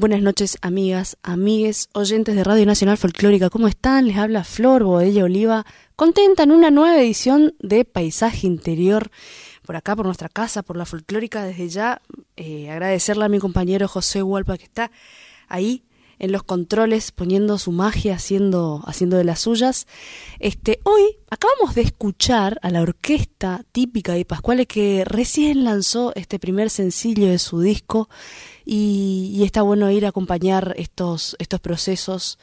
Buenas noches, amigas, amigues, oyentes de Radio Nacional Folclórica. ¿Cómo están? Les habla Flor Bodella Oliva, contenta en una nueva edición de Paisaje Interior, por acá, por nuestra casa, por la folclórica. Desde ya, eh, agradecerle a mi compañero José Hualpa que está ahí en los controles, poniendo su magia, haciendo, haciendo de las suyas. Este, hoy acabamos de escuchar a la orquesta típica de Pascuales que recién lanzó este primer sencillo de su disco y, y está bueno ir a acompañar estos, estos procesos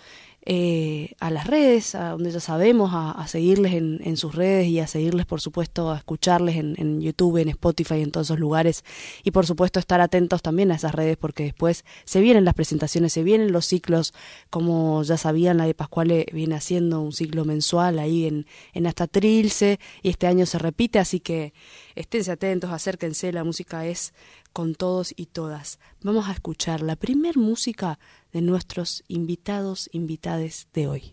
eh, a las redes, a donde ya sabemos, a, seguirles en, en, sus redes y a seguirles, por supuesto, a escucharles en, en, YouTube, en Spotify, en todos esos lugares. Y por supuesto estar atentos también a esas redes porque después se vienen las presentaciones, se vienen los ciclos, como ya sabían, la de Pascuale viene haciendo un ciclo mensual ahí en, en hasta Trilce y este año se repite, así que esténse atentos, acérquense, la música es con todos y todas. Vamos a escuchar la primer música de nuestros invitados, invitades de hoy.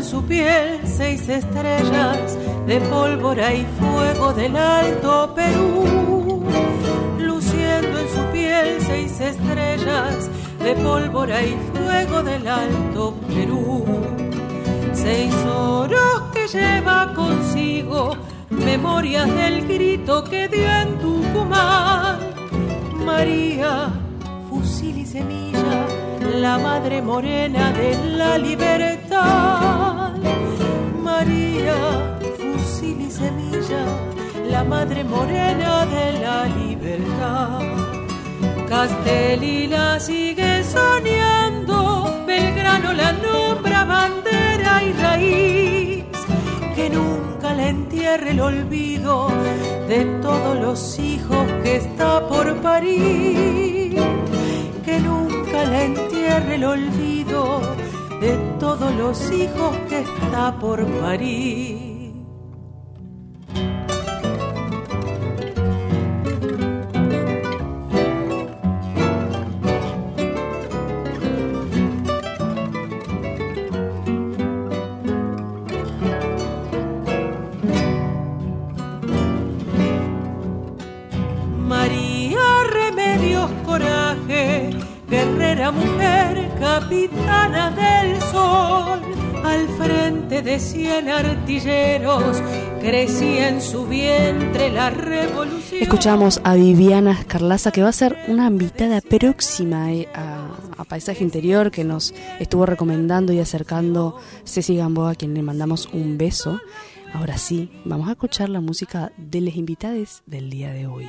En su piel seis estrellas de pólvora y fuego del Alto Perú, luciendo en su piel seis estrellas de pólvora y fuego del Alto Perú, seis oros que lleva consigo memorias del grito que dio en Tucumán. María, fusil y semilla, la madre morena de la libertad. María, fusil y semilla, la madre morena de la libertad. Castelí la sigue soñando, Belgrano la nombra bandera y raíz, que nunca le entierre el olvido de todos los hijos que está por parir, que nunca le entierre el olvido de todos los hijos que está por parir. Capitana del sol, al frente de cien artilleros, crecía en su vientre la revolución. Escuchamos a Viviana Escarlaza, que va a ser una invitada próxima eh, a, Paisaje Interior, que nos estuvo recomendando y acercando Ceci Gamboa, a quien le mandamos un beso. Ahora sí, vamos a escuchar la música de los invitados del día de hoy.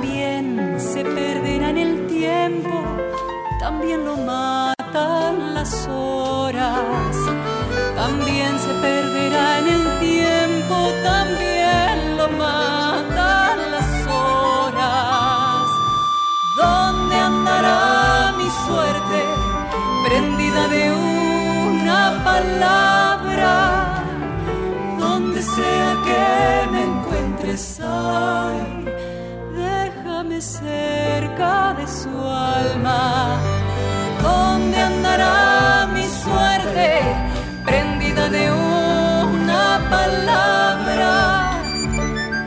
también se perderá en el tiempo, también lo matan las horas, también se perderá en el tiempo, también lo matan las horas. ¿Dónde andará mi suerte prendida de una palabra? Donde sea que me encuentres hoy cerca de su alma, donde andará mi suerte, prendida de una palabra,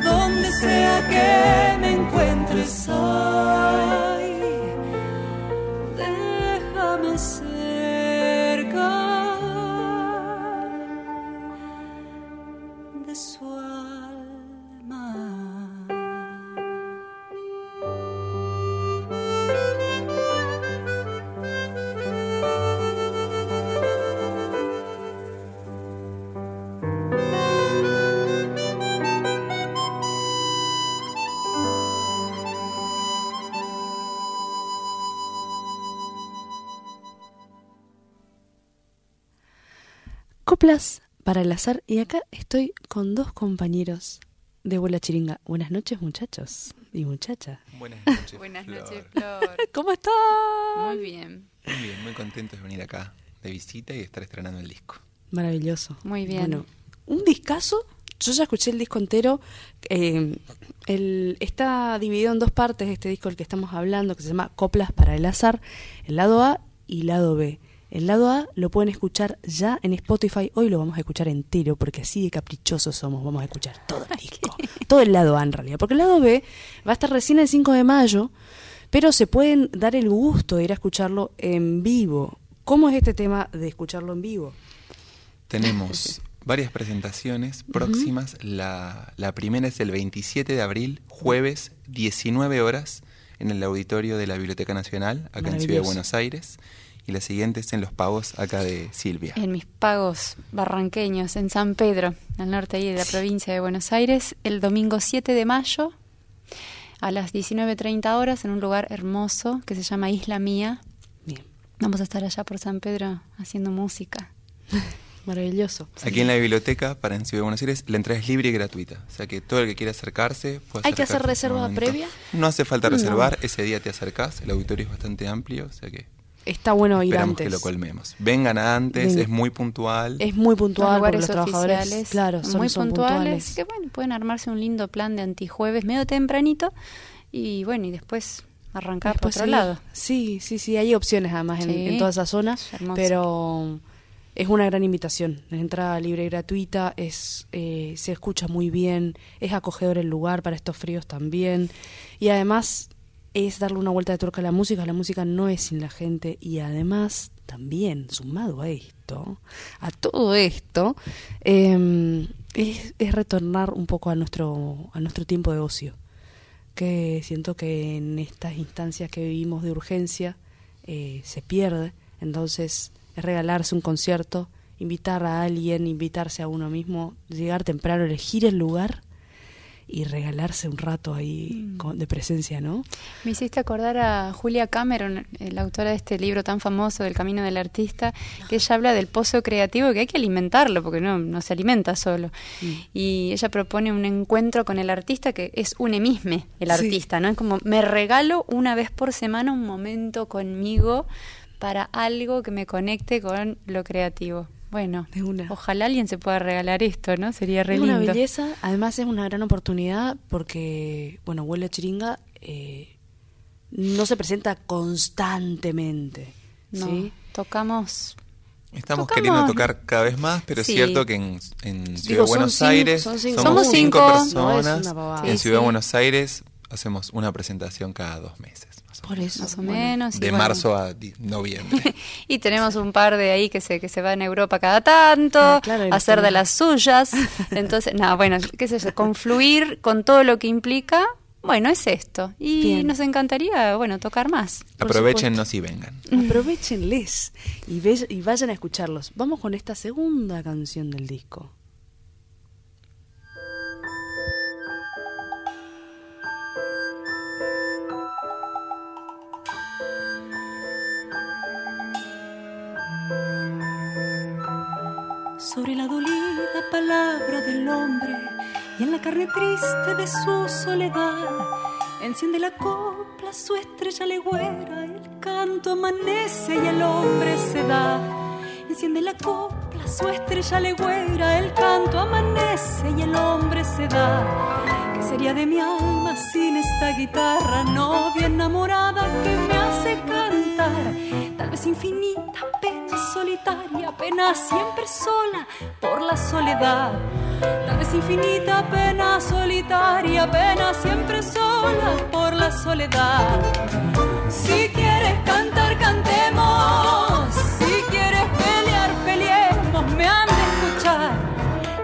donde sea que me encuentres, ay, Coplas para el azar y acá estoy con dos compañeros de Vuela Chiringa. Buenas noches muchachos y muchachas. Buenas noches. Buenas Flor. noches, Flor. ¿Cómo están? Muy bien, Muy bien, muy contento de venir acá de visita y de estar estrenando el disco. Maravilloso. muy bien. Bueno, un discazo. Yo ya escuché el disco entero. eh, el- está dividido en dos partes este disco del que estamos hablando, que se llama Coplas para el azar. El lado A y lado B. El lado A lo pueden escuchar ya en Spotify. Hoy lo vamos a escuchar entero porque así de caprichosos somos. Vamos a escuchar todo el disco. todo el lado A en realidad. Porque el lado B va a estar recién el 5 de mayo, pero se pueden dar el gusto de ir a escucharlo en vivo. ¿Cómo es este tema de escucharlo en vivo? Tenemos varias presentaciones próximas. la, la primera es el 27 de abril, jueves, 19 horas, en el auditorio de la Biblioteca Nacional, acá en Ciudad de. Buenos Aires. Y la siguiente es en Los Pagos, acá de Silvia. En mis pagos barranqueños, en San Pedro, al norte ahí de la provincia de Buenos Aires, el domingo 7 de mayo, a las 19.30 horas, en un lugar hermoso que se llama Isla Mía. Bien. Vamos a estar allá por San Pedro haciendo música. Maravilloso. Aquí en la biblioteca, para en Ciudad de Buenos Aires, la entrada es libre y gratuita. O sea que todo el que quiera acercarse puede ¿Hay que hacer reserva este momento. previa? No hace falta No. reservar, ese día te acercás, el auditorio es bastante amplio, o sea que Está bueno ir esperamos antes. que lo colmemos. Vengan antes, es muy puntual. Es muy puntual porque lugares los trabajadores, claro, son, muy son puntuales. puntuales. Así que bueno, pueden armarse un lindo plan de antijueves medio tempranito y bueno, y después arrancar Después por otro sí. lado. Sí, sí, sí, hay opciones además en, Sí, en toda esa zona, es pero es una gran invitación. Es entrada libre y gratuita, es eh, se escucha muy bien, es acogedor el lugar para estos fríos también y además es darle una vuelta de tuerca a la música. La música no es sin la gente y además también sumado a esto, a todo esto, eh, es, es retornar un poco a nuestro a nuestro tiempo de ocio que siento que en estas instancias que vivimos de urgencia eh, se pierde. Entonces es regalarse un concierto, invitar a alguien, invitarse a uno mismo, llegar temprano, elegir el lugar y regalarse un rato ahí Mm. con- de presencia, ¿no? Me hiciste acordar a Julia Cameron, la autora de este libro tan famoso del Camino del Artista, que ella habla del pozo creativo que hay que alimentarlo porque no, no se alimenta solo. Mm. Y ella propone un encuentro con el artista que es un emisme, el Sí. artista, ¿no? Es como me regalo una vez por semana un momento conmigo para algo que me conecte con lo creativo. Bueno, De una. ojalá alguien se pueda regalar esto, ¿no? Sería re Es una belleza, además es una gran oportunidad porque, bueno, Huele a Chiringa eh, no se presenta constantemente. No, ¿sí? tocamos Estamos Tocamos- queriendo tocar cada vez más, pero Sí. es cierto que en, en Ciudad Digo, de Buenos cinco- Aires son cinco somos cinco. No personas. una pavada. en Sí, Ciudad de. Buenos Aires hacemos una presentación cada dos meses. Por eso. más o bueno. menos. y De bueno. marzo a noviembre. Y tenemos un par de ahí que se, que se van a Europa cada tanto, Ah, claro, a los hacer de las suyas. Entonces, nada, bueno, qué sé yo, confluir con todo lo que implica, bueno, es esto. Y Bien. nos encantaría, bueno, tocar más. Aprovechennos y vengan. Aprovechenles y, ve- y vayan a escucharlos. Vamos con esta segunda canción del disco. Sobre la dolida palabra del hombre y en la carne triste de su soledad. Enciende la copla su estrella legüera, el canto amanece y el hombre se da. Enciende la copla su estrella legüera, el canto amanece y el hombre se da. Que sería de mi alma sin esta guitarra? Novia enamorada que me hace cantar. Tal vez infinita pena solitaria, pena siempre sola por la soledad. Tal vez infinita pena solitaria, pena siempre sola por la soledad. Si quieres cantar, cantemos. Si quieres pelear, peleemos. Me han de escuchar.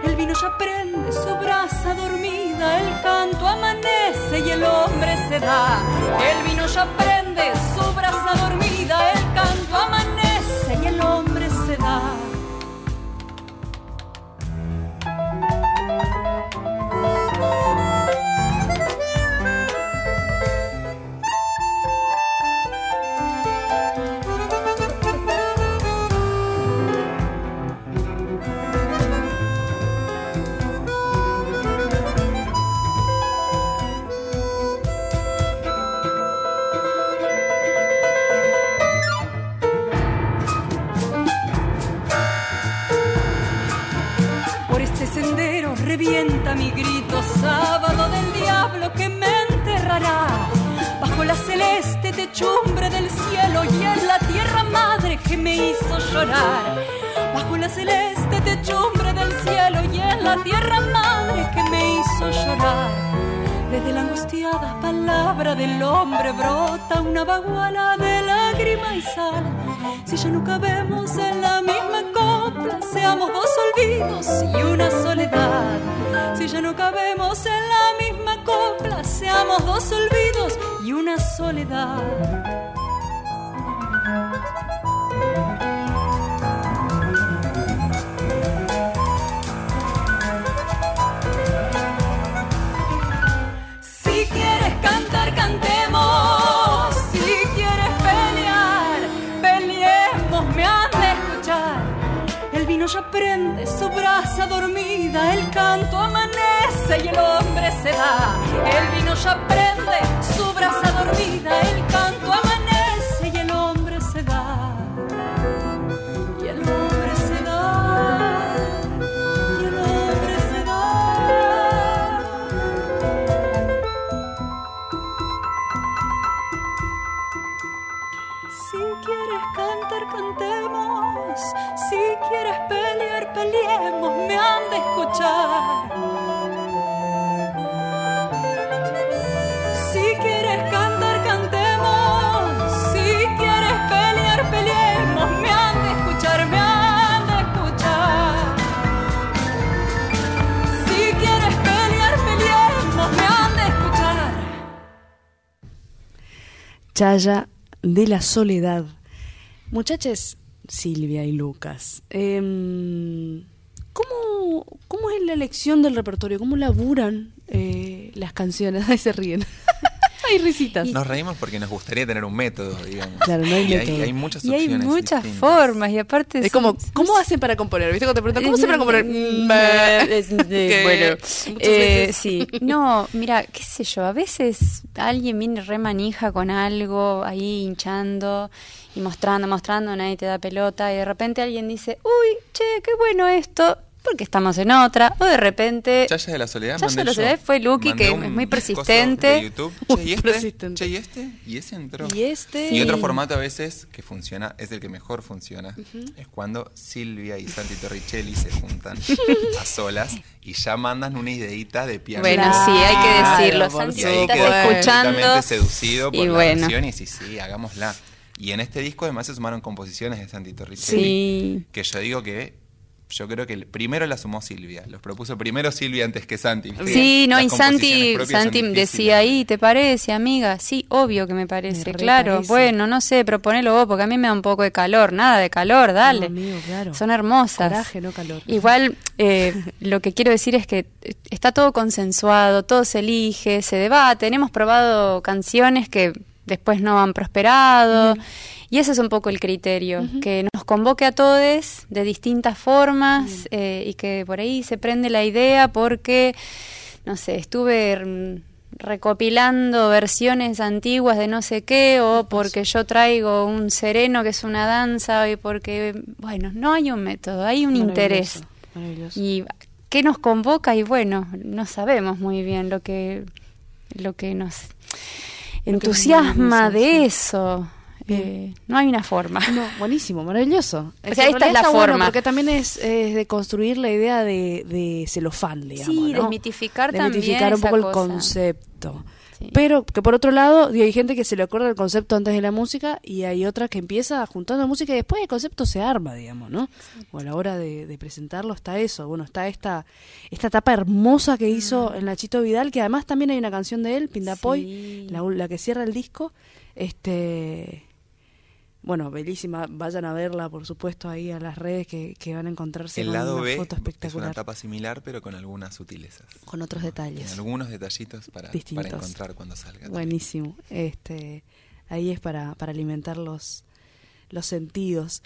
El vino ya prende su brasa dormida. El canto amanece y el hombre se da. El vino ya prende revienta mi grito, sábado del diablo que me enterrará. Bajo la celeste techumbre del cielo y en la tierra madre que me hizo llorar. Bajo la celeste techumbre del cielo y en la tierra madre que me hizo llorar. Desde la angustiada palabra del hombre brota una baguala de lágrima y sal. Si ya no cabemos en la misma seamos dos olvidos y una soledad. Si ya no cabemos en la misma copla, seamos dos olvidos y una soledad. El canto amanece y el hombre se da. El vino ya Chaya de la Soledad. Muchachos, Silvia y Lucas, em, ¿cómo, ¿cómo es la elección del repertorio? ¿Cómo laburan eh, las canciones? Ahí se ríen. Hay risitas. Nos reímos porque nos gustaría tener un método, digamos. Claro, no hay y método. Hay, hay muchas Y hay muchas distintas. formas y aparte... Es como, ¿cómo hacen para componer? ¿Viste cuando te preguntan, ¿cómo se para componer? Mm, Que eh, bueno, eh, sí. No, mira, qué sé yo, a veces alguien viene re manija con algo ahí hinchando y mostrando, mostrando, nadie te da pelota y de repente alguien dice, uy, che, qué bueno esto, porque estamos en otra, o de repente... Chaya de la Soledad. Chaya de la. Soledad fue Lucky, que es muy persistente. YouTube. Che, ¿y este? persistente. Che, ¿y este? Y ese entró. Y este. Y otro formato a veces que funciona, es el que mejor funciona, es cuando Silvia y Santi Torricelli se juntan a solas y ya mandan una ideita de piano. Bueno, sí, hay que decirlo. Santi, y ahí estás quedó escuchando. seducido por y la bueno. canción y sí, sí, hagámosla. Y en este disco además se sumaron composiciones de Santi Torricelli, Sí. que yo digo que yo creo que el- primero la sumó Silvia, los propuso primero Silvia antes que Santi. ¿viste? Sí, no, Las y Santi, Santi decía ahí, ¿te parece, amiga? Sí, obvio que me parece, Me claro. parece. Bueno, no sé, proponelo vos, porque a mí me da un poco de calor, nada de calor, dale. No, amigo, claro. Son hermosas. Coraje, no calor. Igual, eh, lo que quiero decir es que eh, está todo consensuado, todo se elige, se debate. Hemos probado canciones que después no han prosperado. Y ese es un poco el criterio, que nos convoque a todos de distintas formas eh, y que por ahí se prende la idea porque, no sé, estuve mm, recopilando versiones antiguas de no sé qué o porque yo traigo un sereno que es una danza y porque, bueno, no hay un método, hay un interés. Maravilloso. Y qué nos convoca y bueno, no sabemos muy bien lo que, lo que nos entusiasma de eso. Eh, no hay una forma. No, buenísimo, maravilloso. O sea, esta es la forma. porque también es, es, de construir la idea de, de celofán, digamos. Sí, ¿no? desmitificar Desmitificar también un poco el concepto. Sí. Pero que por otro lado, hay gente que se le acuerda el concepto antes de la música y hay otra que empieza juntando música y después el concepto se arma, digamos, ¿no? O a la hora de, de presentarlo está eso. Bueno, está esta esta etapa hermosa que hizo el Nachito Vidal, que además también hay una canción de él, Pindapoy, Sí. la, la que cierra el disco. Este bueno, bellísima, vayan a verla, por supuesto, ahí a las redes que, que van a encontrarse El con lado una B foto es una espectacular, etapa similar, pero con algunas sutilezas. con otros detalles. Tiene algunos detallitos para, Distintos. para encontrar cuando salga. también. Buenísimo. Este, ahí es para, para alimentar los, los sentidos.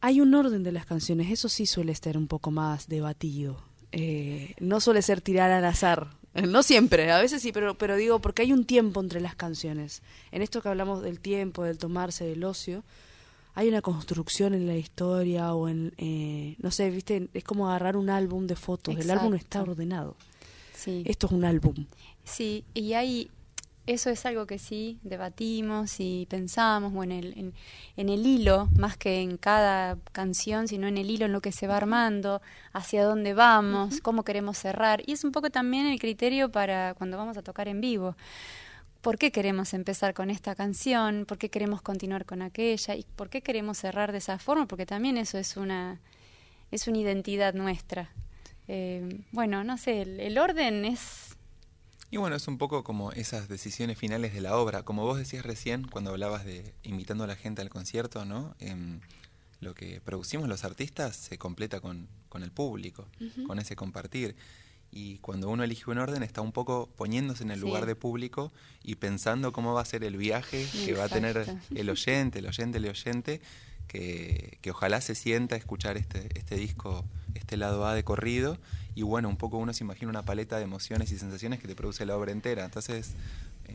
Hay un orden de las canciones, eso sí suele estar un poco más debatido. Eh, no suele ser tirar al azar. No siempre, a veces sí, pero, pero digo, porque hay un tiempo entre las canciones. En esto que hablamos del tiempo, del tomarse, del ocio, hay una construcción en la historia o en, eh, no sé, viste, es como agarrar un álbum de fotos. El álbum está ordenado. Sí. Esto es un álbum. Sí, y hay, eso es algo que sí debatimos y pensamos, o en el, en, en el hilo, más que en cada canción, sino en el hilo, en lo que se va armando, hacia dónde vamos, cómo queremos cerrar. Y es un poco también el criterio para cuando vamos a tocar en vivo. ¿Por qué queremos empezar con esta canción? ¿Por qué queremos continuar con aquella? ¿Y por qué queremos cerrar de esa forma? Porque también eso es una, es una identidad nuestra. Eh, bueno, no sé, el, el orden es Y bueno, es un poco como esas decisiones finales de la obra. Como vos decías recién, cuando hablabas de invitando a la gente al concierto, ¿no? Em, lo que producimos los artistas se completa con, con el público, con ese compartir. Y cuando uno elige un orden está un poco poniéndose en el Sí. lugar de público y pensando cómo va a ser el viaje que va a tener el oyente, el oyente, el oyente, que, que ojalá se sienta a escuchar este, este disco, este lado A de corrido, y bueno, un poco uno se imagina una paleta de emociones y sensaciones que te produce la obra entera. Entonces,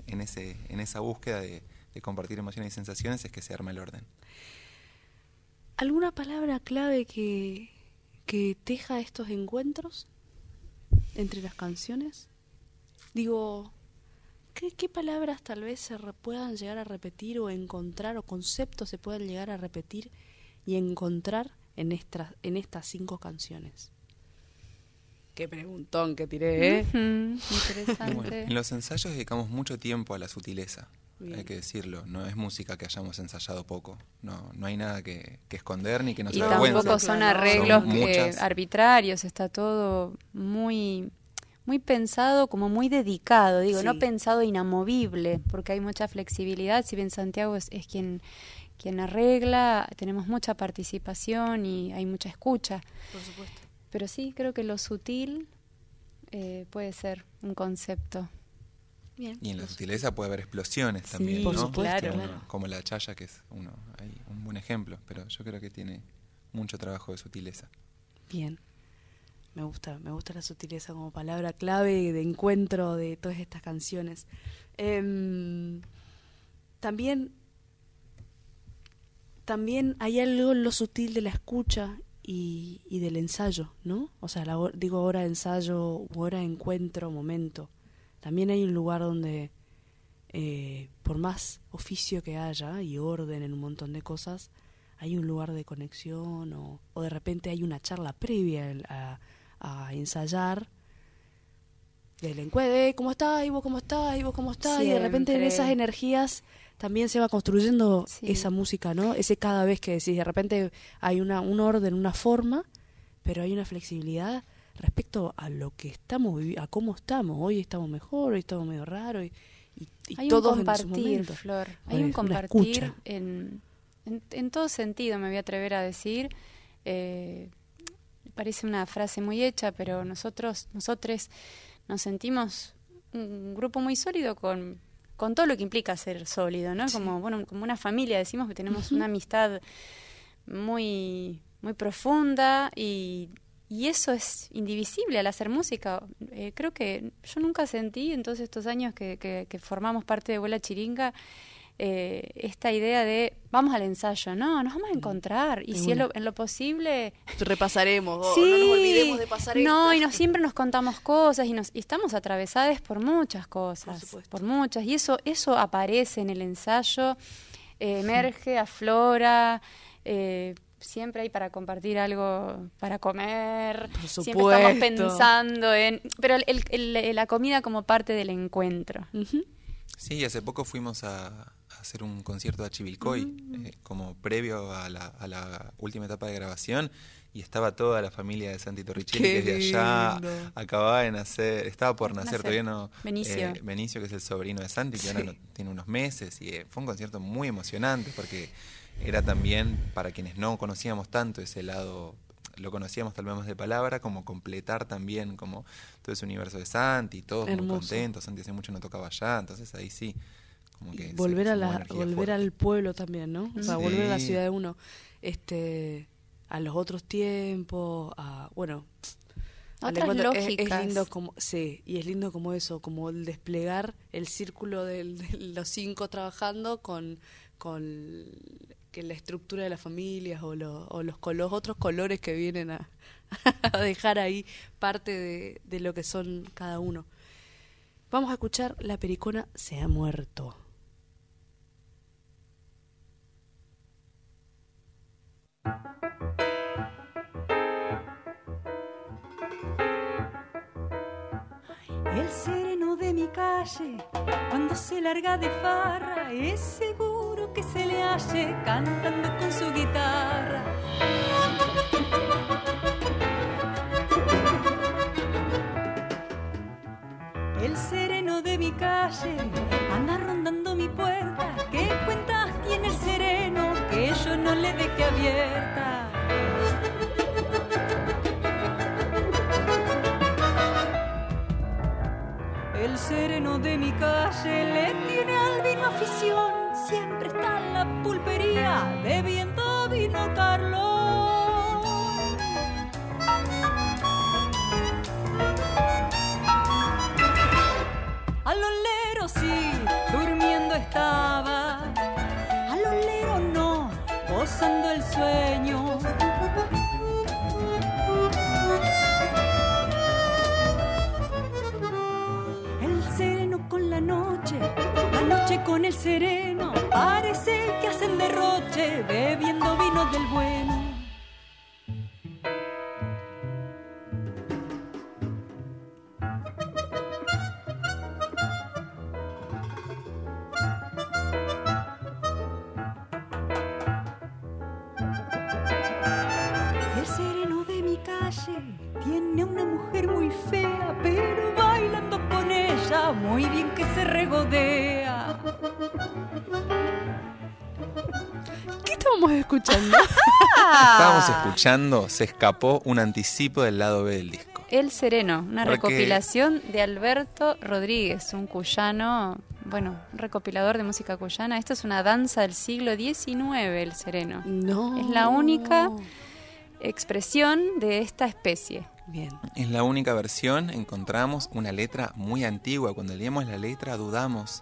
en, ese, en esa búsqueda de, compartir emociones y sensaciones es que se arma el orden. ¿Alguna palabra clave que, que teja estos encuentros entre las canciones? Digo, ¿qué, qué palabras tal vez se puedan llegar a repetir o encontrar o conceptos se puedan llegar a repetir y encontrar en, estas en estas cinco canciones? Qué preguntón que tiré, ¿eh? Interesante. bueno, en los ensayos dedicamos mucho tiempo a la sutileza, Bien. hay que decirlo. No es música que hayamos ensayado poco. No, no hay nada que, que esconder ni que nos y avergüence. tampoco son arreglos Son que- arbitrarios, está todo muy muy pensado, como muy dedicado, digo, Sí. no pensado inamovible, porque hay mucha flexibilidad, si bien Santiago es, es quien quien arregla, tenemos mucha participación y hay mucha escucha. Por supuesto. Pero sí, creo que lo sutil eh, puede ser un concepto. Bien. Y en la Los- sutileza puede haber explosiones Sí, también, por ¿no? supuesto, uno- claro. Como la chaya, que es uno, hay un buen ejemplo, pero yo creo que tiene mucho trabajo de sutileza. Bien. Me gusta, me gusta la sutileza como palabra clave de encuentro de todas estas canciones. Em, también, también hay algo en lo sutil de la escucha y, y del ensayo, ¿no? O sea, la, digo hora ensayo, hora encuentro, momento. También hay un lugar donde, eh, por más oficio que haya y orden en un montón de cosas, hay un lugar de conexión o, o de repente hay una charla previa a, a ensayar del encuentro, ¿cómo estás? ¿Y vos cómo estás? ¿Y vos cómo estás? Y de repente en esas energías también se va construyendo Sí. esa música, ¿no? Ese cada vez que decís, de repente hay una, un orden, una forma, pero hay una flexibilidad respecto a lo que estamos, a cómo estamos. Hoy estamos mejor, hoy estamos medio raro y, y, y Hay todos un en su compartir, momento. Flor. Bueno, Hay un compartir en, en, en todo sentido, me voy a atrever a decir. Eh, parece una frase muy hecha, pero nosotros, nosotros nos sentimos un grupo muy sólido con, con todo lo que implica ser sólido, ¿no? Sí. Como, bueno, como una familia, decimos que tenemos una amistad muy, muy profunda y, y eso es indivisible al hacer música. Eh, creo que yo nunca sentí en todos estos años que, que, que formamos parte de Vuela Chiringa eh, esta idea de vamos al ensayo, no, nos vamos a encontrar y si en lo, en lo posible repasaremos, sí, o no nos olvidemos de pasar no esto. y nos siempre nos contamos cosas y nos y estamos atravesadas por muchas cosas, Por supuesto. por muchas y eso eso aparece en el ensayo, eh, emerge, aflora. eh, Siempre hay para compartir algo para comer. Por Siempre estamos supuesto. pensando en. Pero el- el- el- la comida como parte del encuentro. Ujú. Sí, hace poco fuimos a hacer un concierto de Chivilcoy, Mm. eh, como previo a la, a la última etapa de grabación, y estaba toda la familia de Santi Torricelli, que es de allá, acababa de nacer, estaba por nacer, Nacer. todavía no... Benicio. eh, Benicio, que es el sobrino de Santi, que ahora no- tiene unos meses, y eh, fue un concierto muy emocionante, porque era también, para quienes no conocíamos tanto ese lado lo conocíamos tal vez más de palabra, como completar también como todo ese universo de Santi, todos muy contentos, Santi hace mucho no tocaba allá, entonces ahí sí, como que Y se volver a la, volver fuerte. al pueblo también, ¿no? O sea, volver a la ciudad de uno, este, a los otros tiempos, a, bueno, Otras encuentro. Es- es, lógicas. lindo como, sí, y es lindo como eso, como el desplegar el círculo del- de, los cinco trabajando con, con que la estructura de las familias o, los o los, los otros colores que vienen a, a dejar ahí parte de, de lo que son cada uno. Vamos a escuchar La Pericona se ha muerto. El sereno de mi calle, cuando se larga de farra, es seguro que se le halle cantando con su guitarra. El sereno de mi calle anda rondando mi puerta. ¿Qué cuentas tiene el sereno que yo no le deje abierta? El sereno de mi calle le tiene al vino afición. Siempre está en la pulpería bebiendo vino Carlos. Con el sereno. Parece que hacen derroche bebiendo vino del bueno. Escuchando, se escapó un anticipo del lado B del disco. El Sereno, una Porque- recopilación de Alberto Rodríguez, un cuyano, bueno, un recopilador de música cuyana. Esto es una danza del siglo XIX, El Sereno. No. Es la única expresión de esta especie. Bien. En la única versión encontramos una letra muy antigua. Cuando leemos la letra dudamos,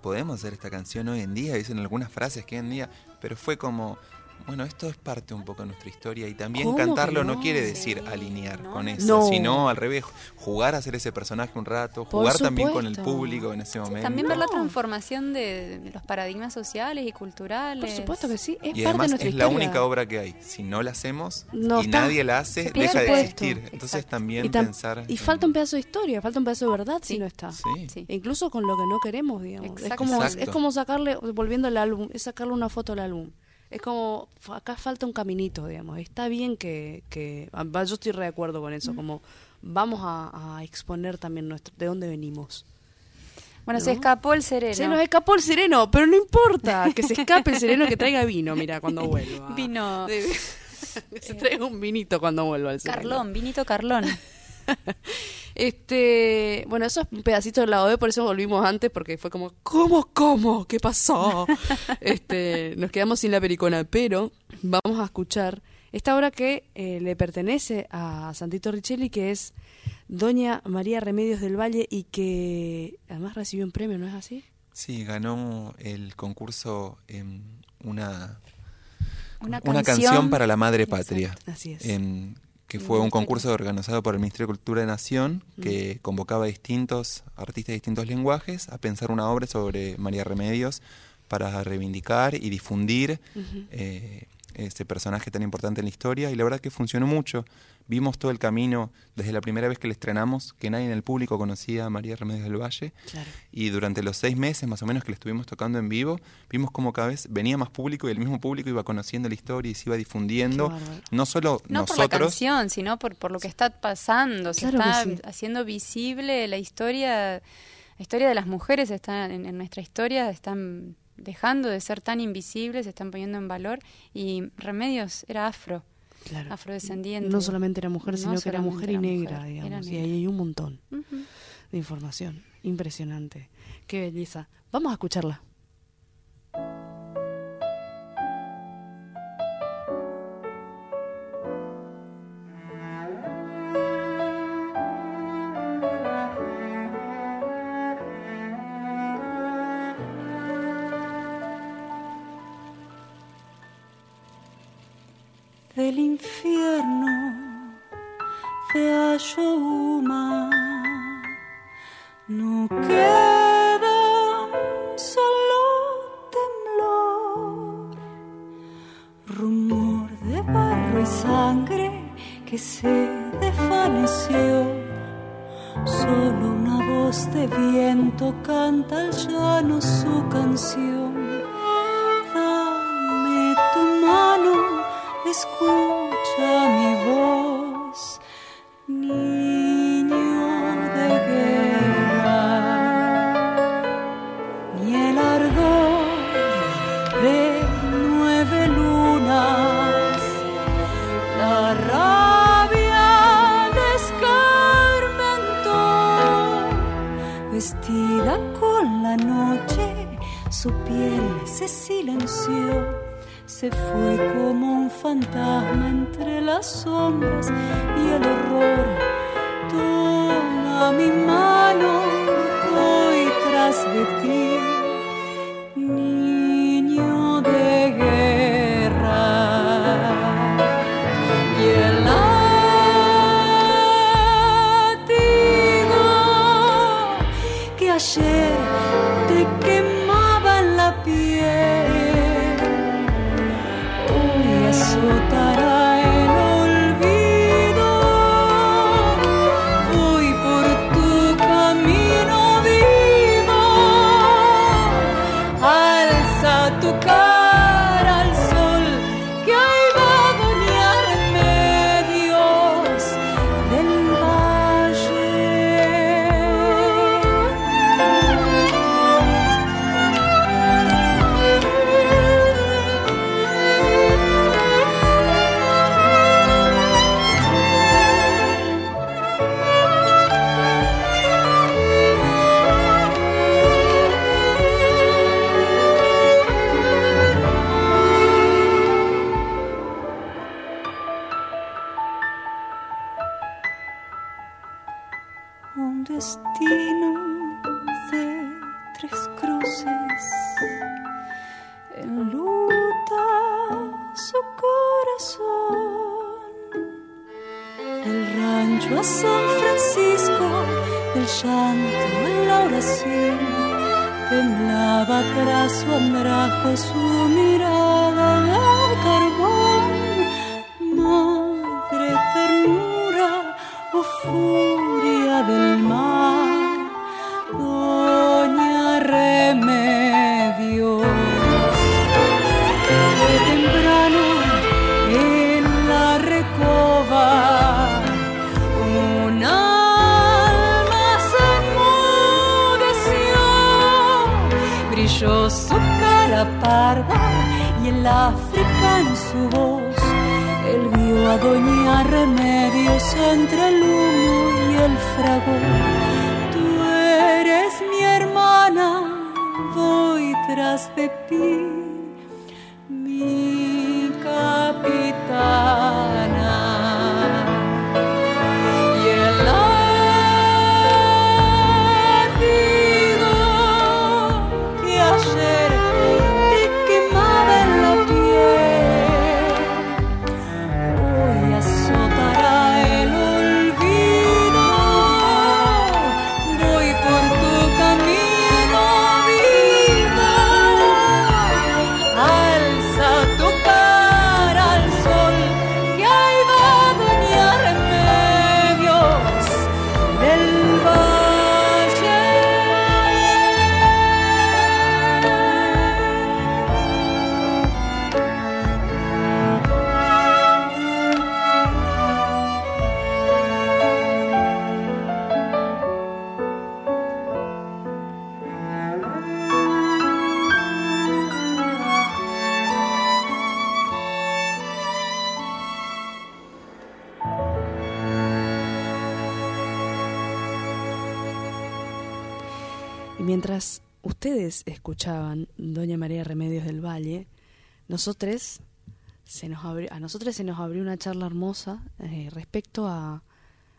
¿podemos hacer esta canción hoy en día? Dicen algunas frases que hoy en día, pero fue como, bueno, esto es parte un poco de nuestra historia y también ¿Cómo que cantarlo no? no? quiere Sí, decir alinear no, con eso, No. sino al revés, jugar a ser ese personaje un rato, jugar también con el público en ese momento. También ver la transformación de, de los paradigmas sociales y culturales. Por supuesto que sí, es Y parte de además nuestra es la única obra que hay. Si no la hacemos No y nadie la hace, deja de existir. Entonces Exacto. también y, tam- pensar... y falta un pedazo de historia, falta un pedazo de verdad si no está. Sí. Sí. E incluso con lo que no queremos, digamos. Es como, Exacto. es como sacarle, volviendo al álbum, es sacarle una foto al álbum. Es como, acá falta un caminito, digamos. Está bien que, que ah, yo estoy re de acuerdo con eso, como vamos a, a exponer también nuestro, de dónde venimos. Bueno, ¿No? se escapó el sereno. Se nos escapó el sereno, pero no importa, que se escape el sereno que traiga vino, mira, cuando vuelva. Vino. Se traiga un vinito cuando vuelva el sereno. Carlón, vinito Carlón. Este, bueno, eso es un pedacito del lado B, por eso volvimos antes, porque fue como, ¿cómo, cómo? ¿Qué pasó? este, nos quedamos sin la pericona, pero vamos a escuchar esta obra que eh, le pertenece a Santito Richelli, que es Doña María Remedios del Valle y que además recibió un premio, ¿no es así? Sí, ganó el concurso en una, Una una canción. canción para la madre patria. Exacto, así es. en- que fue un concurso organizado por el Ministerio de Cultura de Nación que convocaba a distintos artistas de distintos lenguajes a pensar una obra sobre María Remedios para reivindicar y difundir eh, este personaje tan importante en la historia y la verdad que funcionó mucho. Vimos todo el camino desde la primera vez que le estrenamos, que nadie en el público conocía a María Remedios del Valle. Claro. Y durante los seis meses más o menos que le estuvimos tocando en vivo, vimos como cada vez venía más público y el mismo público iba conociendo la historia y se iba difundiendo. No solo No por la nosotros, canción, sino por, por lo que está pasando. Se Claro está sí. haciendo visible la historia, la historia de las mujeres está en, en nuestra historia, están dejando de ser tan invisibles, se están poniendo en valor. Y Remedios era afro, Claro. afrodescendiente. No solamente era mujer, No sino que era mujer y negra, mujer, digamos. Y ahí hay un montón de información. Impresionante. Qué belleza. Vamos a escucharla. Del infierno te hallo escuchaban Doña María Remedios del Valle, nosotros se nos abrió, a nosotros se nos abrió una charla hermosa eh, respecto a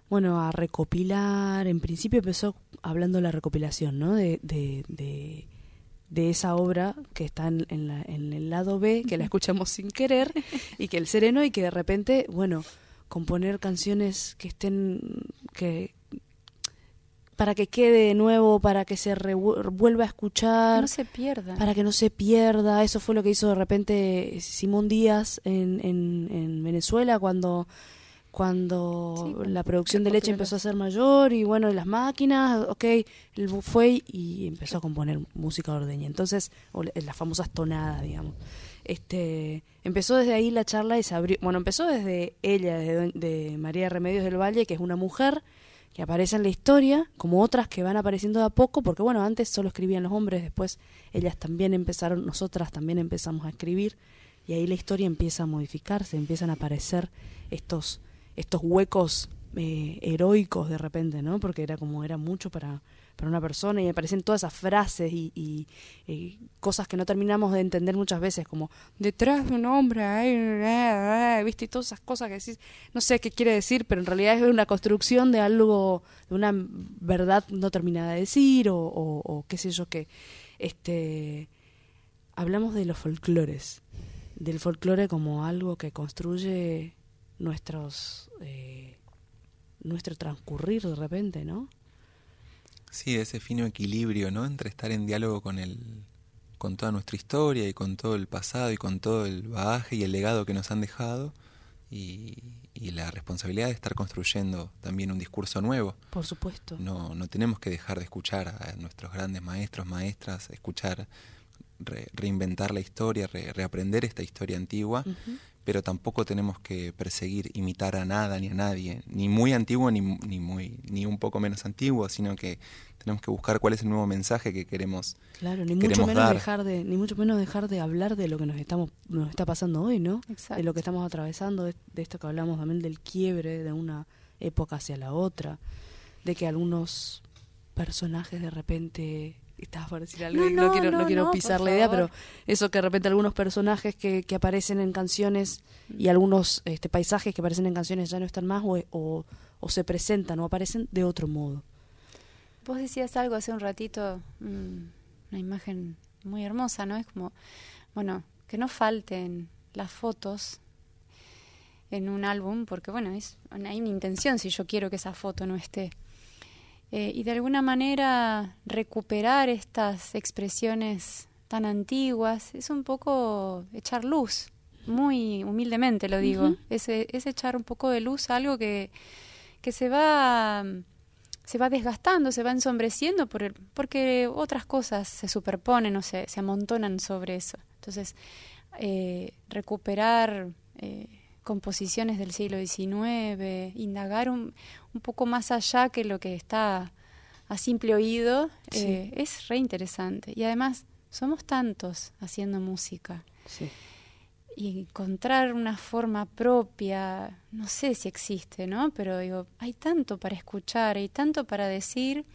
bueno a recopilar en principio empezó hablando de la recopilación no de, de, de, esa obra que está en, en, la, en, el lado B que la escuchamos sin querer y que el sereno y que de repente bueno componer canciones que estén que para que quede de nuevo, para que se vuelva a escuchar. Que no se pierda. Para que no se pierda. Eso fue lo que hizo de repente Simón Díaz en, en, Venezuela cuando cuando la producción de leche empezó a ser mayor y bueno, las máquinas, ok, él fue y empezó a componer música ordeña. Entonces, las famosas tonadas, digamos. Este, empezó desde ahí la charla y se abrió, bueno, empezó desde ella, de, de María Remedios del Valle, que es una mujer que aparece en la historia, como otras que van apareciendo de a poco, porque bueno, antes solo escribían los hombres, después ellas también empezaron, nosotras también empezamos a escribir, y ahí la historia empieza a modificarse, empiezan a aparecer estos, estos huecos eh, heroicos de repente, ¿no? Porque era como, era mucho para, para una persona y me parecen todas esas frases y, cosas que no terminamos de entender muchas veces, como detrás de un hombre, hay, ¿viste? Y todas esas cosas que decís, no sé qué quiere decir, pero en realidad es una construcción de algo, de una verdad no terminada de decir o, qué sé yo que, este, hablamos de los folclores, del folclore como algo que construye nuestros, eh, nuestro transcurrir de repente, ¿no? Sí, ese fino equilibrio, ¿no? Entre estar en diálogo con el, con toda nuestra historia y con todo el pasado y con todo el bagaje y el legado que nos han dejado y, la responsabilidad de estar construyendo también un discurso nuevo. Por supuesto. No, no tenemos que dejar de escuchar a nuestros grandes maestros, maestras, escuchar, reinventar la historia, reaprender esta historia antigua, pero tampoco tenemos que perseguir, imitar a nada ni a nadie, ni muy antiguo ni, ni, muy, ni un poco menos antiguo, sino que tenemos que buscar cuál es el nuevo mensaje que queremos Claro, ni mucho menos dejar de ni mucho menos dejar de hablar de lo que nos estamos nos está pasando hoy, ¿no? De lo que estamos atravesando, de, esto que hablamos también del quiebre de una época hacia la otra, de que algunos personajes de repente estabas por decir algo no, quiero, no, quiero pisar la idea, pero eso que de repente algunos personajes que, que aparecen en canciones y algunos este, paisajes que aparecen en canciones ya no están más o, o, se presentan o aparecen de otro modo. Vos decías algo hace un ratito, mm, una imagen muy hermosa, ¿no? Es como, bueno, que no falten las fotos en un álbum, porque bueno, es, hay una intención si yo quiero que esa foto no esté. Eh, y de alguna manera recuperar estas expresiones tan antiguas es un poco echar luz, muy humildemente lo digo, es, echar un poco de luz a algo que, que se va se va desgastando, se va ensombreciendo por el, porque otras cosas se superponen o se, se amontonan sobre eso. Entonces, eh, recuperar eh, composiciones del siglo XIX, indagar un, un poco más allá que lo que está a simple oído, eh, es re interesante. Y además, somos tantos haciendo música. Y encontrar una forma propia, no sé si existe, ¿no? Pero digo, hay tanto para escuchar, hay tanto para decir,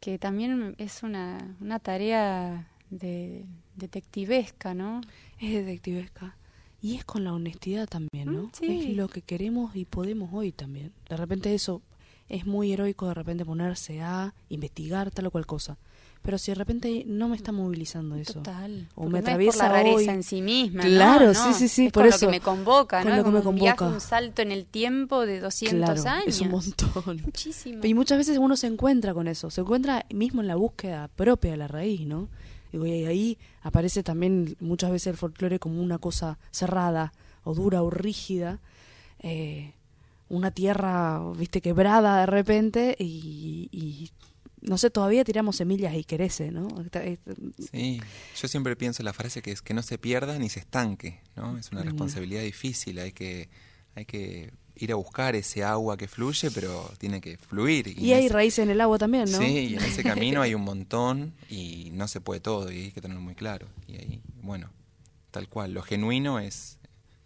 que también es una, una tarea de detectivesca, ¿no? Es detectivesca. Y es con la honestidad también, ¿no? Mm, es lo que queremos y podemos hoy también. De repente eso es muy heroico de repente ponerse a investigar tal o cual cosa. Pero si de repente no me está movilizando eso. Total. O me atraviesa la hoy. en sí misma. Claro, sí, sí, sí. por eso. lo que me convoca, ¿no? Lo que me convoca. Un, un salto en el tiempo de 200 años. Es un montón. Muchísimo. Y muchas veces uno se encuentra con eso. Se encuentra mismo en la búsqueda propia de la raíz, ¿no? y ahí aparece también muchas veces el folclore como una cosa cerrada o dura o rígida, eh, una tierra, viste, quebrada de repente y, no sé, todavía tiramos semillas y crece, ¿no? Sí, yo siempre pienso en la frase que es que no se pierda ni se estanque, ¿no? Es una responsabilidad difícil, hay que, hay que ir a buscar ese agua que fluye, pero tiene que fluir. Y, hay raíces en el agua también, ¿no? Sí, y en ese camino hay un montón y no se puede todo y hay que tenerlo muy claro. Y ahí, bueno, tal cual, lo genuino es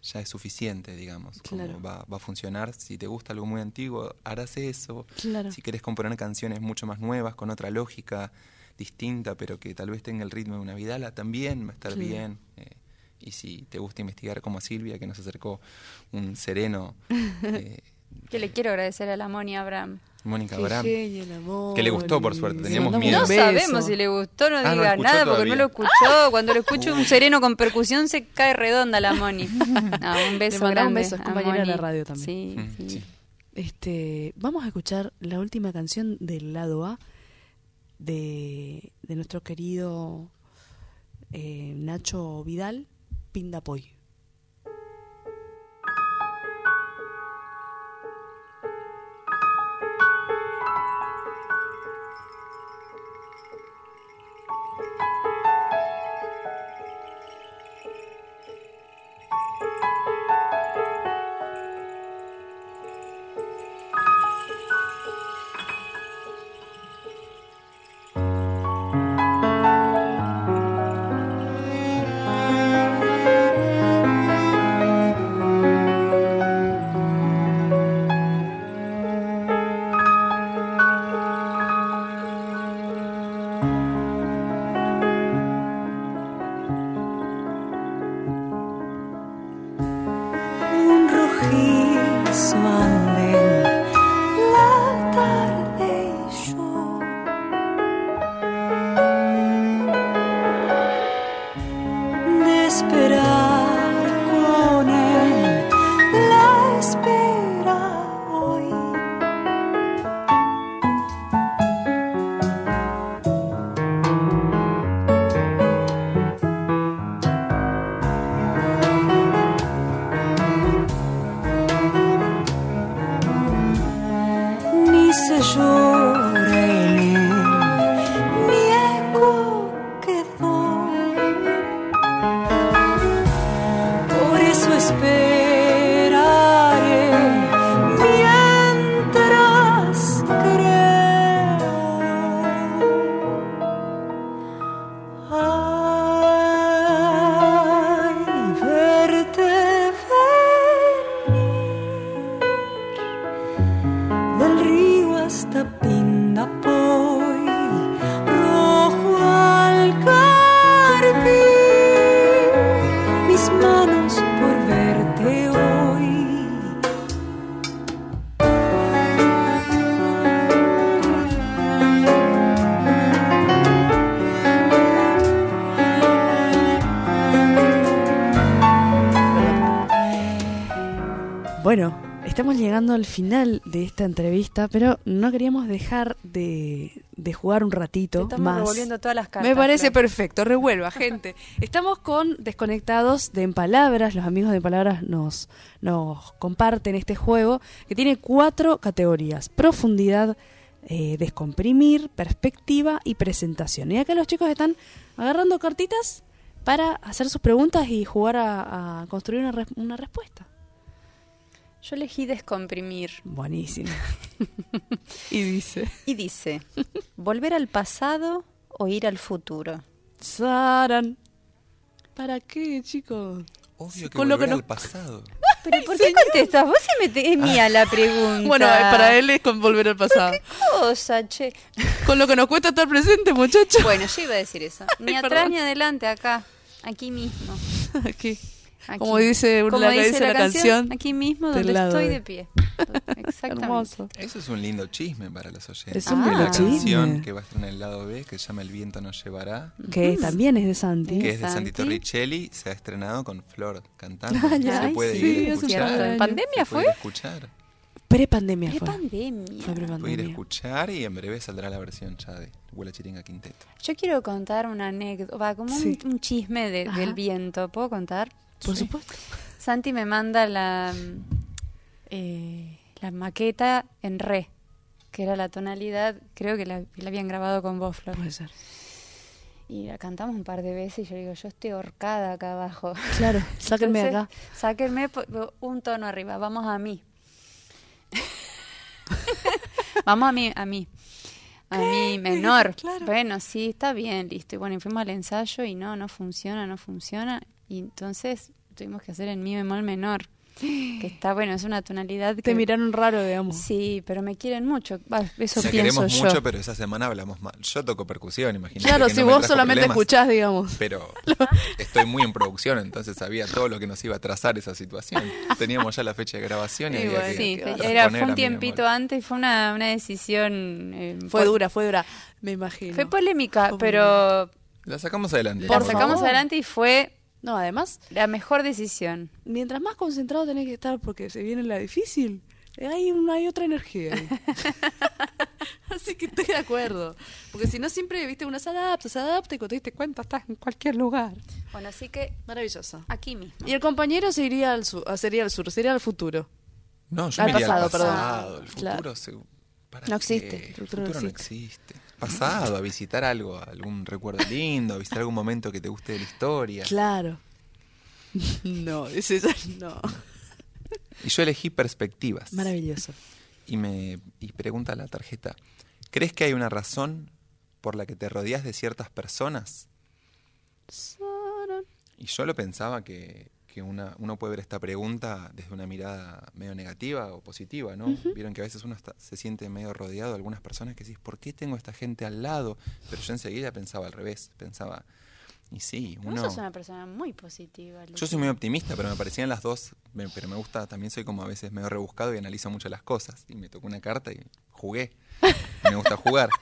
ya es suficiente, digamos. Como va, va, a funcionar. Si te gusta algo muy antiguo, harás eso. Si quieres componer canciones mucho más nuevas, con otra lógica, distinta, pero que tal vez tenga el ritmo de una vidala, también va a estar bien. eh, y si te gusta investigar como a Silvia, que nos acercó un sereno, eh, Que le quiero agradecer a la Moni Abraham. Mónica Abraham. Que le gustó, por suerte, teníamos miedo. No sabemos si le gustó, no Ah, diga nada porque todavía. no lo escuchó. Cuando lo escucho un sereno con percusión se cae redonda la Moni. No, un beso mandamos un grande. beso, es compañera de la radio también. Sí, Mm, sí. sí. Este, vamos a escuchar la última canción del lado A de, de nuestro querido eh, Nacho Vidal, Pindapoy. Llegando al final de esta entrevista, pero no queríamos dejar de, de jugar un ratito Estamos más. revolviendo todas las cartas. Me parece Flor. perfecto, revuelva, gente. Estamos con Desconectados de En Palabras, los amigos de En Palabras nos, nos comparten este juego que tiene cuatro categorías, profundidad, eh, descomprimir, perspectiva y presentación. Y acá los chicos están agarrando cartitas para hacer sus preguntas y jugar a, a construir una, una respuesta. Yo elegí descomprimir. Buenísimo. y dice... Y dice, ¿volver al pasado o ir al futuro? Saran. ¿Para qué, chicos? Obvio que Con lo que volver no- al pasado. ¿Pero por qué contestas? Vos se mete... Es mía la pregunta. Bueno, eh, para él es con volver al pasado. cosa, che? Con lo que nos cuesta estar presente, muchachos. Bueno, yo iba a decir eso. Ni Ay, atrás perdón. ni adelante, acá. Aquí mismo. Aquí. Aquí. Como dice una- Como la dice la canción, Aquí mismo donde lado estoy de- pie. Exactamente. Hermoso. Eso es un lindo chisme para los oyentes. Es un Que lindo la chisme. canción que va a estar en el lado B, que se llama El viento nos llevará, Que también es de Santi. que es de Santi. Torricelli, se ha estrenado con Flor cantando. Ay, se puede sí, ir a escuchar. ¿En pandemia fue? escuchar. Pre-pandemia fue. pandemia. Fue Puede ir a pre-pandemia. escuchar y en breve saldrá la versión ya de Huela Chiringa Quinteto. Yo quiero contar una anécdota, como un- Sí. un, chisme de- del viento. ¿Puedo contar? Por supuesto. Santi me manda la, mm, eh, la maqueta en re, que era la tonalidad, creo que la, la habían grabado con vos, Flor. Puede ser. Y la cantamos un par de veces y yo digo, yo estoy horcada acá abajo. Claro, sáquenme acá. Sáquenme un tono arriba, vamos a mí. vamos a mí, a mí. A mí menor. Claro. Bueno, sí, está bien, listo. Y bueno, y fuimos al ensayo y no, no funciona, no funciona. Y entonces tuvimos que hacer en mi bemol menor. que está bueno, es una tonalidad Te que miraron raro, digamos. Sí, pero me quieren mucho. Eso pienso queremos yo. mucho, pero esa semana hablamos mal. Yo toco percusión, imagínate. Claro, que si no vos solamente problemas, escuchás, digamos. Pero estoy muy en producción, entonces sabía todo lo que nos iba a trazar esa situación. Teníamos ya la fecha de grabación y, Y había bueno, que Sí, Qué fe- era, fue un tiempito antes y fue una, una decisión. eh, Fue dura, fue dura. Me imagino. Fue polémica, Fue pero La sacamos adelante. la sacamos favor. adelante y fue No, además, la mejor decisión. mientras más concentrado tenés que estar porque se viene la difícil, hay, una, hay otra energía. ahí. Así que estoy de acuerdo. Porque si no, siempre, viste, uno se adapta, se adapta y cuando te diste cuenta estás en cualquier lugar. Bueno, así que Maravilloso. aquí mismo. Y el compañero se iría al sur, sería al sur, sería al futuro. No, yo Al me iría pasado, al perdón. pasado. El futuro, Claro. se- ¿para No existe, El el futuro, futuro no no existe. Pasado, a visitar algo, algún recuerdo lindo, a visitar algún momento que te guste de la historia. Claro. No, ese ya no. Y yo elegí perspectivas. Maravilloso. Y me y pregunta la tarjeta, ¿crees que hay una razón por la que te rodeas de ciertas personas? Y yo lo pensaba que, que una, uno puede ver esta pregunta desde una mirada medio negativa o positiva, ¿no? Vieron que a veces uno está- se siente medio rodeado de algunas personas que decís, ¿por qué tengo esta gente al lado? Pero yo enseguida pensaba al revés, pensaba, y sí, Vos uno... sos una persona muy positiva. Yo soy muy optimista, pero me parecían las dos, me- pero me gusta, también soy como a veces medio rebuscado y analizo mucho las cosas. Y me tocó una carta y jugué. me gusta jugar.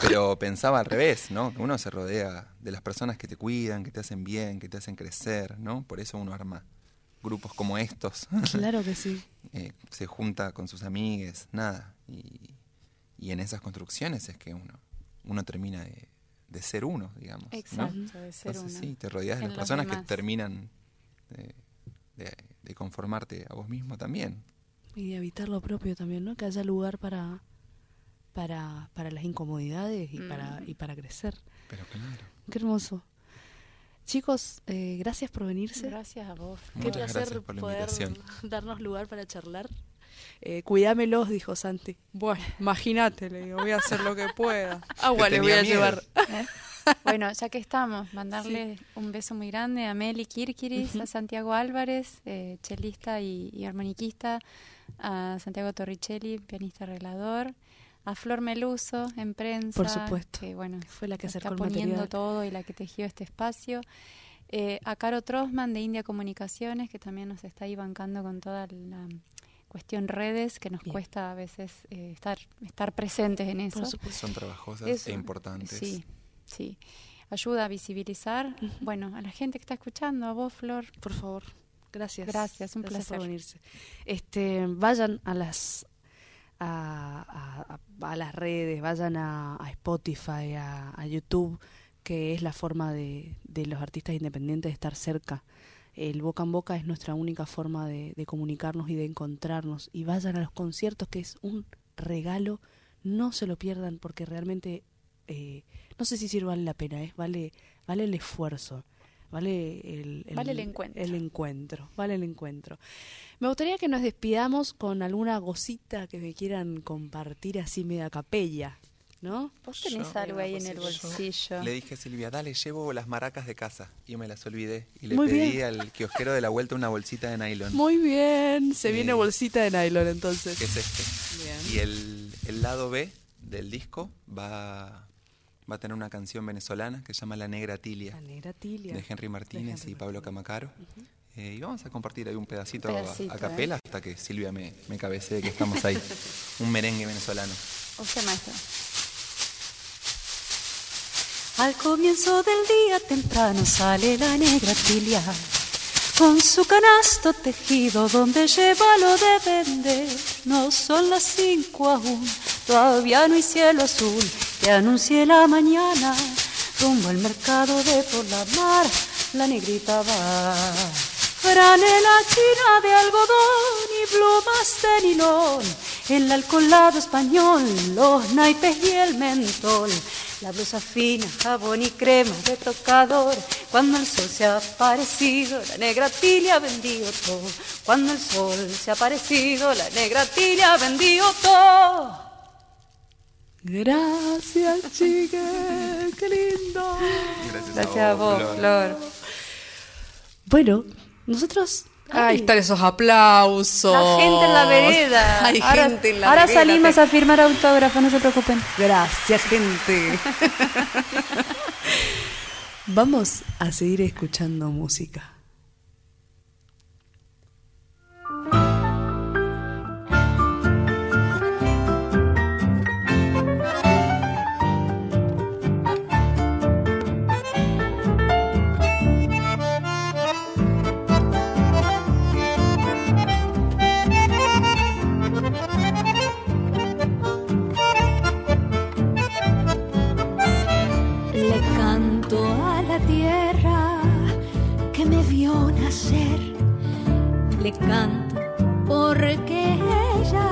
Pero pensaba al revés, ¿no? Que uno se rodea de las personas que te cuidan, que te hacen bien, que te hacen crecer, ¿no? Por eso uno arma grupos como estos. Claro que sí. Eh, se junta con sus amigues, nada. Y, y en esas construcciones es que uno, uno termina de, de ser uno, digamos. ¿no? Exacto, de ser Entonces, uno. sí, te rodeas de las personas que terminan de, de- de conformarte a vos mismo también. Y de evitar lo propio también, ¿no? Que haya lugar para, para, para las incomodidades y, para, y para crecer. Pero claro. Qué hermoso. Chicos, eh, gracias por venirse. Gracias a vos. Qué Muchas placer gracias por la poder darnos lugar para charlar. Eh, cuidámelos, dijo Santi. Bueno, imagínate, le digo, voy a hacer lo que pueda. Agua les voy a miedo. llevar. ¿Eh? Bueno, ya que estamos, mandarle un beso muy grande a Meli Kirkiris, a Santiago Álvarez, eh, chelista y, y armoniquista, a Santiago Torricelli, pianista arreglador, a Flor Meluso en prensa, Por supuesto. que bueno, Fue la que está acercó el poniendo material. todo y la que tejió este espacio. Eh, a Caro Trosman de India Comunicaciones, que también nos está ahí bancando con toda la cuestión redes, que nos Bien. cuesta a veces eh, estar, estar presentes en eso. Por supuesto. Son trabajosas Eso, e importantes. Sí, sí. Ayuda a visibilizar, bueno, a la gente que está escuchando, a vos, Flor. Por favor. Gracias. Gracias, un por placer. venirse. Este, vayan a las a, a- las redes, vayan a, Spotify, a, YouTube, que es la forma de, de los artistas independientes de estar cerca. El boca en boca es nuestra única forma de, comunicarnos y de encontrarnos. Y vayan a los conciertos, que es un regalo. No se lo pierdan porque realmente, eh, no sé si sirve la pena, es vale, vale el esfuerzo. Vale el, Vale el encuentro. el encuentro, vale el encuentro. Me gustaría que nos despidamos con alguna gocita que me quieran compartir así media capella, ¿no? Vos tenés Yo- algo ahí en el Yo bolsillo. Le dije a Silvia, dale, llevo las maracas de casa. Y me las olvidé. Y le Muy pedí bien. al kiosquero de la vuelta una bolsita de nylon. Muy bien, se viene bolsita de nylon entonces. que es este. Bien. Y el, el lado B del disco va, va a tener una canción venezolana que se llama La Negra Tilia, La negra tilia. de Henry Martínez Henry y Pablo Camacaro. Eh, y vamos a compartir ahí un pedacito, Un a- pedacito, a, capela hasta que Silvia me, me cabecee que estamos ahí. un merengue venezolano. Usted, maestro. Al comienzo del día temprano sale la negra tilia con su canasto tejido donde lleva lo de vender. No son las cinco aún, todavía no hay cielo azul que anuncie la mañana. Rumbo al mercado de por la mar, la negrita va. Franela china de algodón y plumas de nilón, el alcoholado español, los naipes y el mentol. La blusa fina, jabón y crema de tocador. Cuando el sol se ha aparecido, la negra tilia ha vendido todo. Cuando el sol se ha aparecido, la negra tilia ha vendido todo. Gracias, chicas, qué lindo. Gracias, Gracias a vos, Flor. Bueno, nosotros Ahí están esos aplausos. La gente en la vereda. Hay ahora, gente en la ahora vereda. salimos a firmar autógrafos, no se preocupen. Gracias, gente. Vamos a seguir escuchando música. Le canto porque ella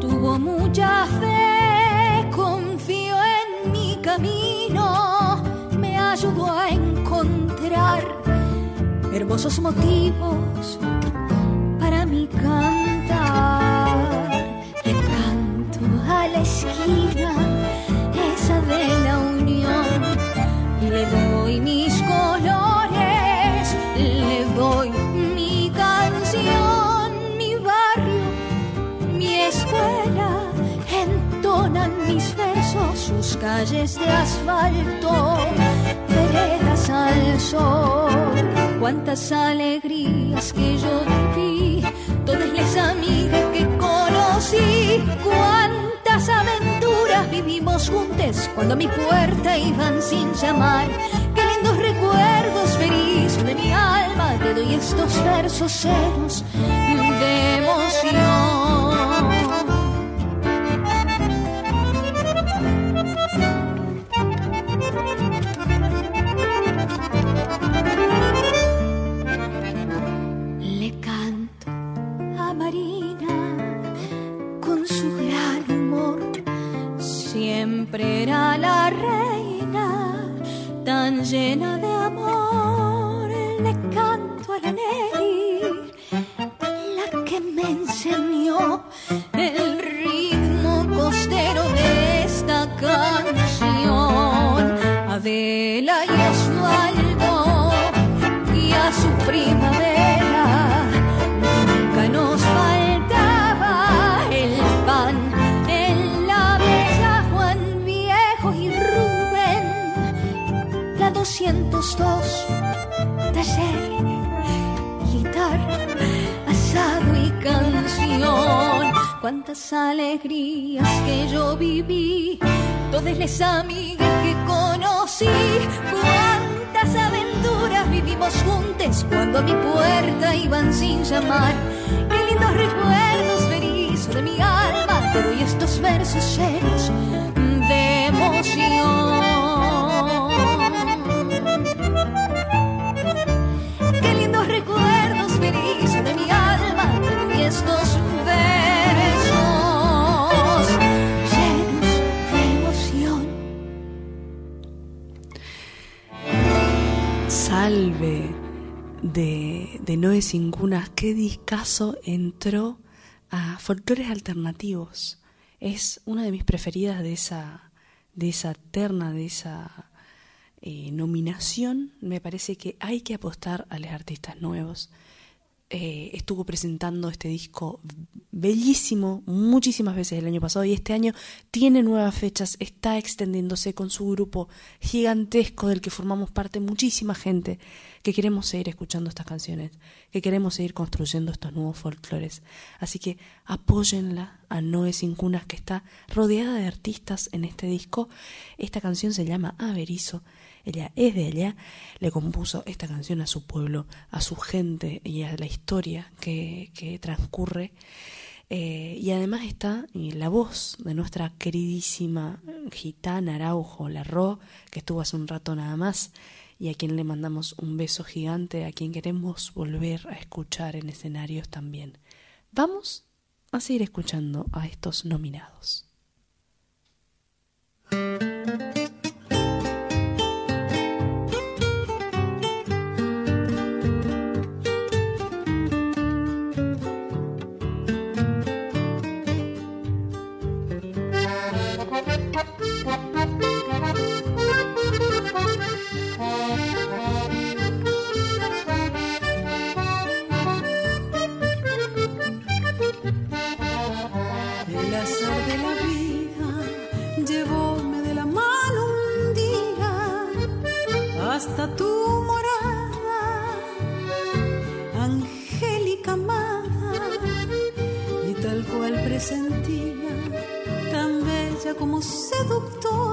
tuvo mucha fe, confió en mi camino, me ayudó a encontrar hermosos motivos para mi cantar. Le canto a la esquina, esa de la unión. Le doy mis colores, calles de asfalto, veredas al sol. Cuántas alegrías que yo viví, todas las amigas que conocí, cuántas aventuras vivimos juntos cuando a mi puerta iban sin llamar. Qué lindos recuerdos feliz de mi alma, te doy estos versos llenos de emoción. Siempre cuántas alegrías que yo viví. Todas las amigas que conocí. Cuántas aventuras vivimos juntos cuando a mi puerta iban sin llamar. Qué lindos recuerdos feliz de mi alma. Te doy estos versos llenos Salve de, de Noé Sin Cunas. Qué discazo entró a Folclores Alternativos. Es una de mis preferidas de esa, de esa terna, de esa eh, nominación. Me parece que hay que apostar a los artistas nuevos. Eh, estuvo presentando este disco bellísimo muchísimas veces el año pasado y este año tiene nuevas fechas, está extendiéndose con su grupo gigantesco del que formamos parte muchísima gente que queremos seguir escuchando estas canciones, que queremos seguir construyendo estos nuevos folclores. Así que apóyenla a Noé Sin Cunas que está rodeada de artistas en este disco. Esta canción se llama Averizo. Ella es de allá, le compuso esta canción a su pueblo, a su gente y a la historia que, que transcurre. Eh, y además está la voz de nuestra queridísima gitana Araujo Larro, que estuvo hace un rato nada más, y a quien le mandamos un beso gigante, a quien queremos volver a escuchar en escenarios también. Vamos a seguir escuchando a estos nominados. hasta tu morada, angélica amada, y tal cual presentía, tan bella como seductora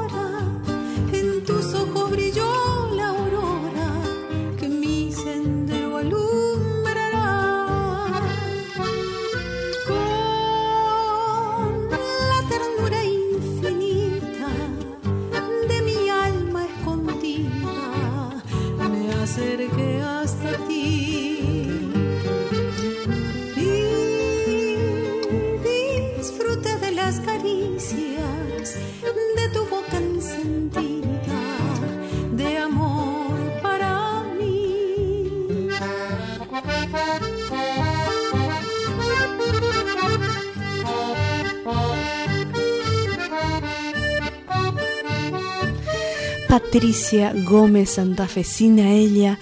Patricia Gómez Santafesina, ella,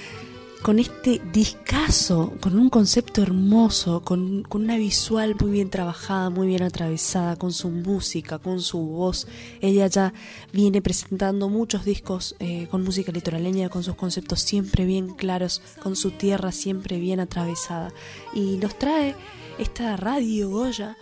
con este discazo, con un concepto hermoso, con, una visual muy bien trabajada, muy bien atravesada, con su música, con su voz. Ella ya viene presentando muchos discos eh, con música litoraleña, con sus conceptos siempre bien claros, con su tierra siempre bien atravesada. Y nos trae esta radio Goya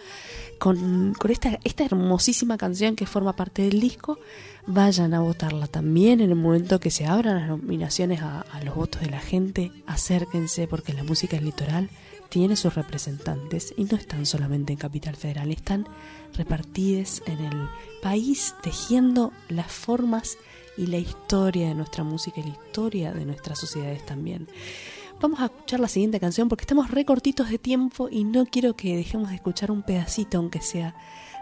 con, con esta, esta hermosísima canción que forma parte del disco. Vayan a votarla también en el momento que se abran las nominaciones a, a los votos de la gente. Acérquense porque la música del litoral tiene sus representantes y no están solamente en Capital Federal, están repartidas en el país tejiendo las formas y la historia de nuestra música y la historia de nuestras sociedades también. Vamos a escuchar la siguiente canción porque estamos recortitos de tiempo y no quiero que dejemos de escuchar un pedacito, aunque sea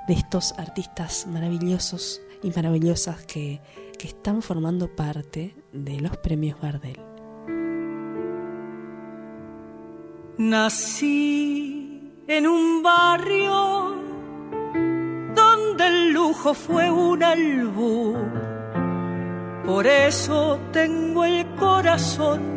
de estos artistas maravillosos y maravillosas que, que están formando parte de los premios Gardel. Nací en un barrio donde el lujo fue un albur. Por eso tengo el corazón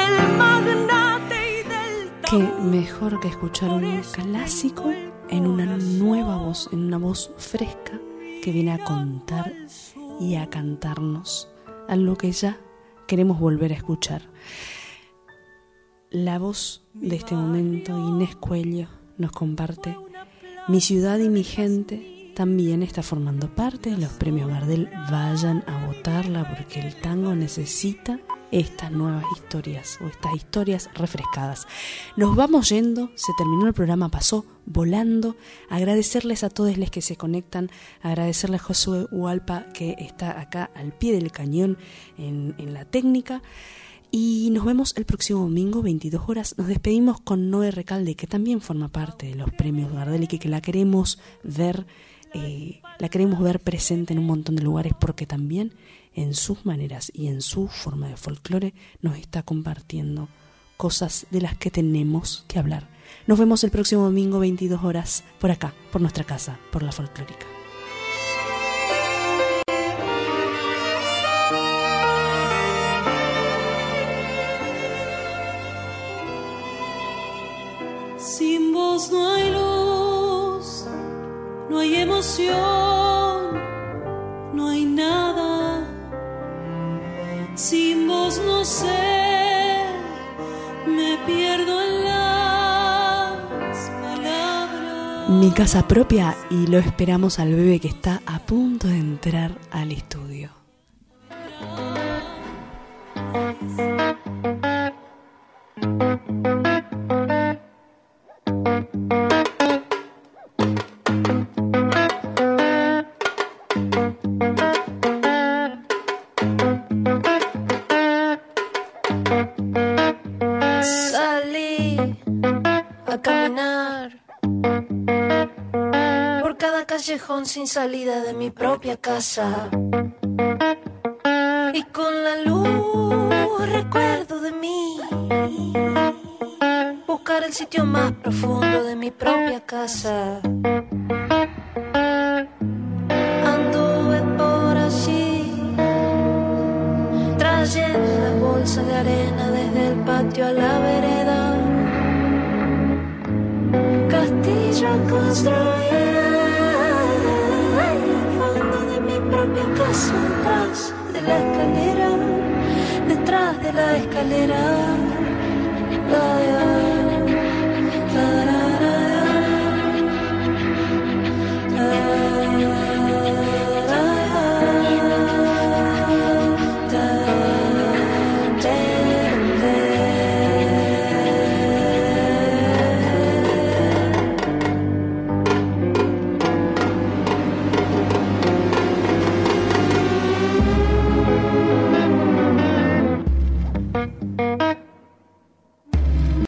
Qué mejor que escuchar un clásico en una nueva voz, en una voz fresca que viene a contar y a cantarnos algo que ya queremos volver a escuchar. La voz de este momento, Inés Cuello, nos comparte. Mi ciudad y mi gente también está formando parte de los premios Gardel. Vayan a votarla porque el tango necesita estas nuevas historias o estas historias refrescadas. Nos vamos yendo, se terminó el programa, pasó volando. Agradecerles a todos los que se conectan, agradecerle a Josué Hualpa que está acá al pie del cañón en, en la técnica. Y nos vemos el próximo domingo, 22 horas. Nos despedimos con Noé Recalde, que también forma parte de los premios Gardel y que, la queremos ver, eh, la queremos ver presente en un montón de lugares porque también en sus maneras y en su forma de folclore nos está compartiendo cosas de las que tenemos que hablar. Nos vemos el próximo domingo, 22 horas, por acá, por nuestra casa, por la folclórica. Sin vos no hay luz, no hay emoción, no hay Me pierdo. Mi casa propia y lo esperamos al bebé que está a punto de entrar al estudio. Sin salida de mi propia casa. Y con la luz recuerdo de mí. Buscar el sitio más profundo de mi propia casa. Escalera, detrás